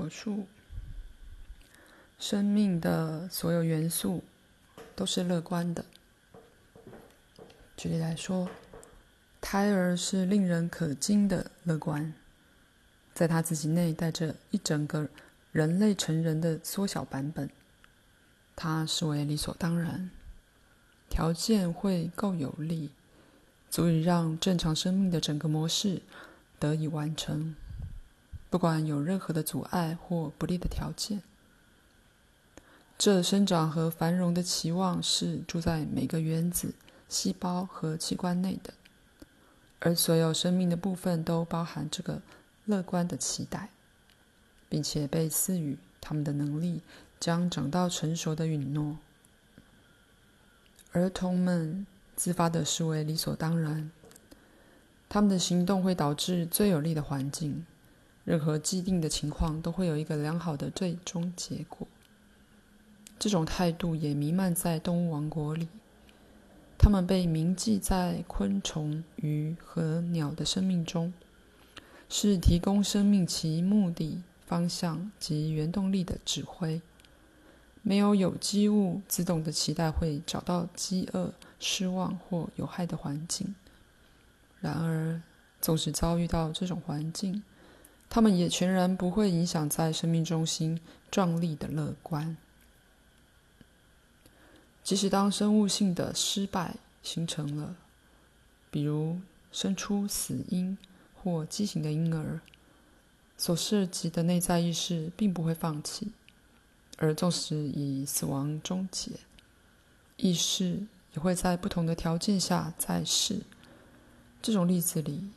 口述：生命的所有元素都是乐观的。举例来说，胎儿是令人可惊的乐观，在他自己内带着一整个人类成人的缩小版本，他视为理所当然。条件会够有利，足以让正常生命的整个模式得以完成，不管有任何的阻碍或不利的条件。这生长和繁荣的期望是住在每个原子。细胞和器官内的，而所有生命的部分都包含这个乐观的期待，并且被赐予他们的能力将长到成熟的允诺。儿童们自发的视为理所当然，他们的行动会导致最有利的环境，任何既定的情况都会有一个良好的最终结果。这种态度也弥漫在动物王国里。它们被铭记在昆虫、鱼和鸟的生命中，是提供生命其目的、方向及原动力的指挥。没有有机物自动的期待会找到饥饿、失望或有害的环境。然而，纵使遭遇到这种环境，他们也全然不会影响在生命中心壮丽的乐观。即使当生物性的失败形成了，比如生出死婴或畸形的婴儿，所涉及的内在意识并不会放弃，而纵使以死亡终结，意识也会在不同的条件下再世。这种例子里，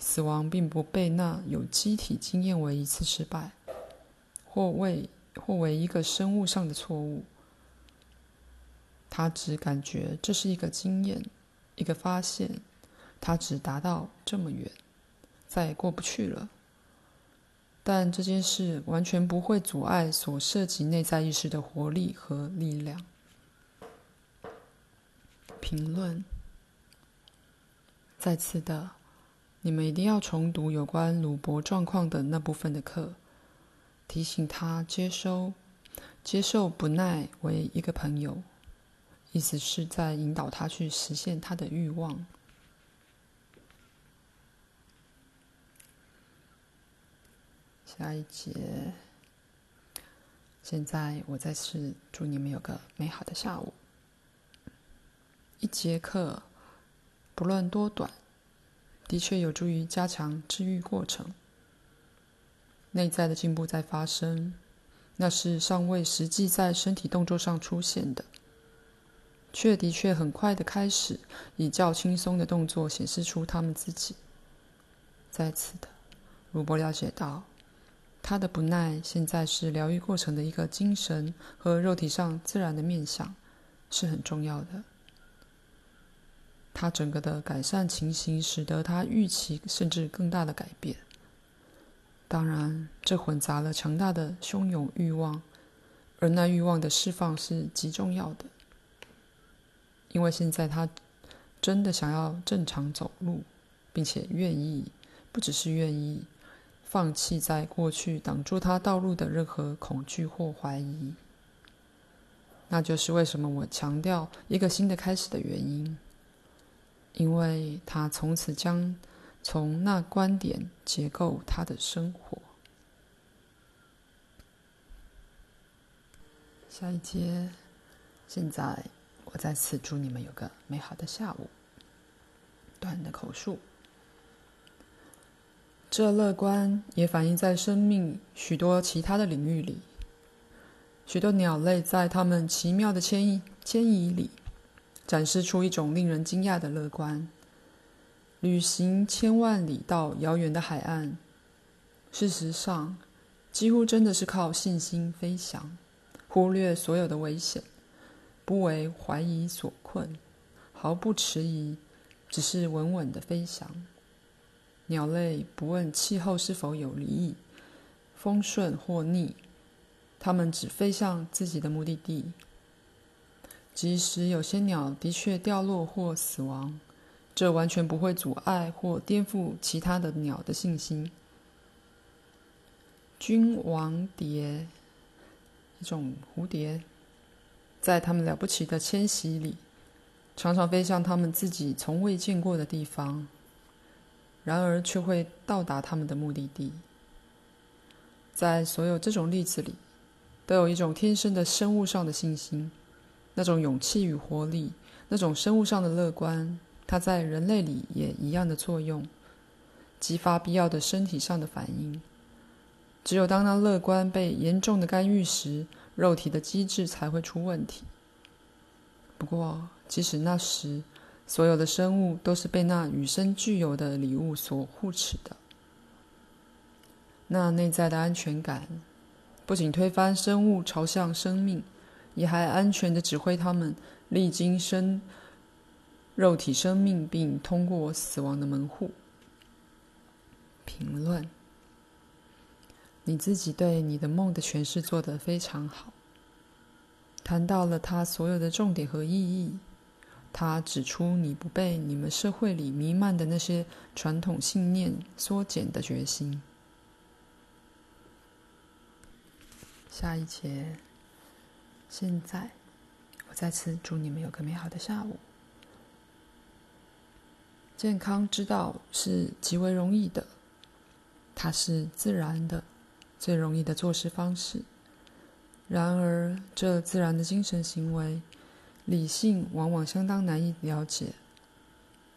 死亡并不被那有机体经验为一次失败，或为或为一个生物上的错误。他只感觉这是一个经验，一个发现。他只达到这么远，再也过不去了。但这件事完全不会阻碍所涉及内在意识的活力和力量。评论：再次的，你们一定要重读有关鲁伯状况的那部分的课，提醒他接收、接受不耐为一个朋友。意思是在引导他去实现他的欲望。下一节。现在我再次祝你们有个美好的下午。一节课，不论多短，的确有助于加强治愈过程。内在的进步在发生，那是尚未实际在身体动作上出现的。却的确很快的开始，以较轻松的动作显示出他们自己。再次的，鲁伯了解到，他的不耐现在是疗愈过程的一个精神和肉体上自然的面向，是很重要的。他整个的改善情形，使得他预期甚至更大的改变。当然，这混杂了强大的汹涌欲望，而那欲望的释放是极重要的。因为现在他真的想要正常走路，并且愿意，不只是愿意，放弃在过去挡住他道路的任何恐惧或怀疑。那就是为什么我强调一个新的开始的原因，因为他从此将从那观点结构他的生活。下一节，现在。我在此祝你们有个美好的下午。短的口述，这乐观也反映在生命许多其他的领域里。许多鸟类在它们奇妙的迁移迁移里，展示出一种令人惊讶的乐观。旅行千万里到遥远的海岸，事实上，几乎真的是靠信心飞翔，忽略所有的危险。不为怀疑所困，毫不迟疑，只是稳稳的飞翔。鸟类不问气候是否有利，风顺或逆，它们只飞向自己的目的地。即使有些鸟的确掉落或死亡，这完全不会阻碍或颠覆其他的鸟的信心。君王蝶，一种蝴蝶，在他们了不起的迁徙里，常常飞向他们自己从未见过的地方，然而却会到达他们的目的地。在所有这种例子里，都有一种天生的生物上的信心，那种勇气与活力，那种生物上的乐观，它在人类里也一样的作用，激发必要的身体上的反应。只有当那乐观被严重的干预时，肉体的机制才会出问题。不过，即使那时，所有的生物都是被那与生俱有的礼物所护持的。那内在的安全感，不仅推翻生物朝向生命，也还安全的指挥他们历经生肉体生命，并通过死亡的门户。评论：你自己对你的梦的诠释做得非常好，谈到了它所有的重点和意义。他指出你不被你们社会里弥漫的那些传统信念缩减的决心。下一节。现在，我再次祝你们有个美好的下午。健康之道是极为容易的，它是自然的，最容易的做事方式。然而，这自然的精神行为，理性往往相当难以了解，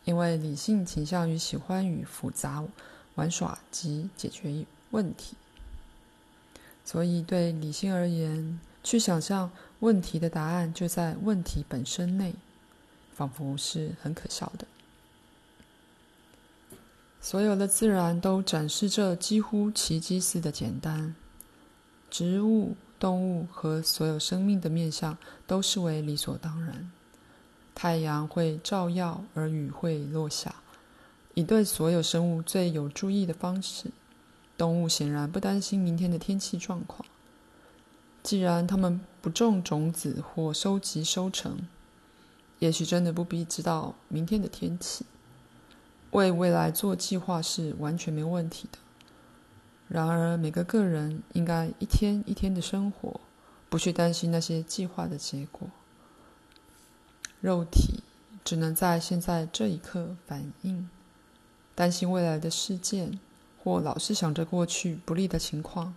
因为理性倾向于喜欢与复杂玩耍及解决问题。所以，对理性而言，去想象问题的答案就在问题本身内，仿佛是很可笑的。所有的自然都展示着几乎奇迹似的简单，植物、动物和所有生命的面相都视为理所当然。太阳会照耀，而雨会落下，以对所有生物最有助益的方式。动物显然不担心明天的天气状况。既然他们不种种子或收集收成，也许真的不必知道明天的天气。为未来做计划是完全没问题的。然而，每个个人应该一天一天的生活，不去担心那些计划的结果。肉体只能在现在这一刻反应，担心未来的事件。或老是想着过去不利的情况，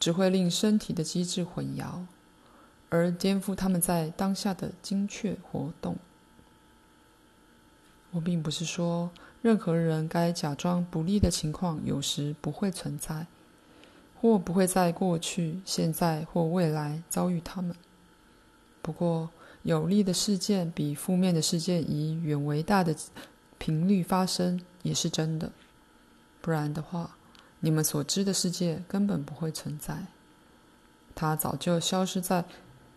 只会令身体的机制混淆，而颠覆他们在当下的精确活动。我并不是说任何人该假装不利的情况有时不会存在，或不会在过去、现在或未来遭遇他们。不过，有利的事件比负面的事件以远为大的频率发生也是真的。不然的话，你们所知的世界根本不会存在，它早就消失在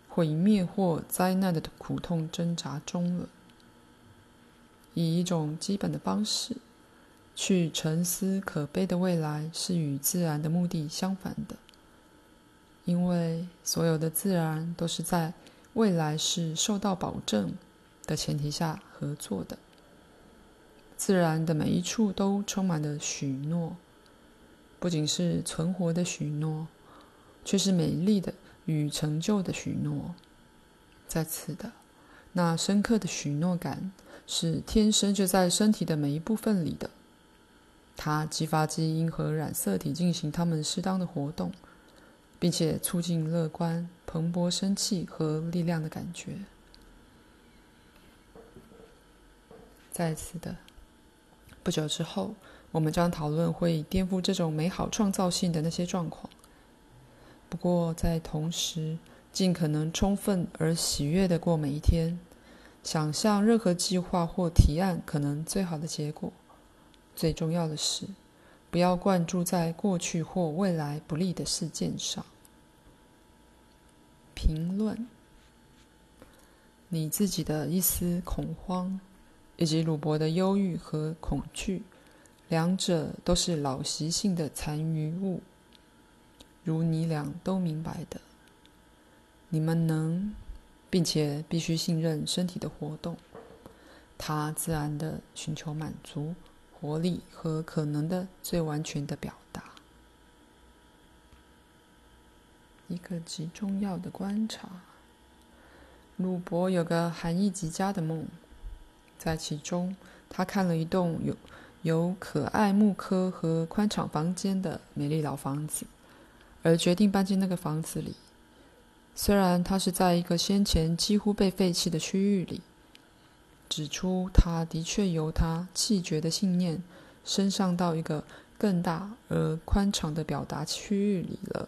毁灭或灾难的苦痛挣扎中了。以一种基本的方式去沉思可悲的未来，是与自然的目的相反的，因为所有的自然都是在未来是受到保证的前提下合作的。自然的每一处都充满了许诺，不仅是存活的许诺，却是美丽的与成就的许诺。在此的那深刻的许诺感，是天生就在身体的每一部分里的。它激发基因和染色体进行它们适当的活动，并且促进乐观、蓬勃生气和力量的感觉。在此的。不久之后，我们将讨论会颠覆这种美好创造性的那些状况。不过，在同时，尽可能充分而喜悦地过每一天，想象任何计划或提案可能最好的结果。最重要的是，不要灌注在过去或未来不利的事件上。评论：你自己的一丝恐慌。以及鲁伯的忧郁和恐惧，两者都是老习性的残余物。如你俩都明白的，你们能，并且必须信任身体的活动，它自然地寻求满足、活力和可能的最完全的表达。一个极重要的观察。鲁伯有个含义极佳的梦，在其中，他看了一栋有有可爱木科和宽敞房间的美丽老房子，而决定搬进那个房子里。虽然他是在一个先前几乎被废弃的区域里，指出他的确由他弃绝的信念升上到一个更大而宽敞的表达区域里了。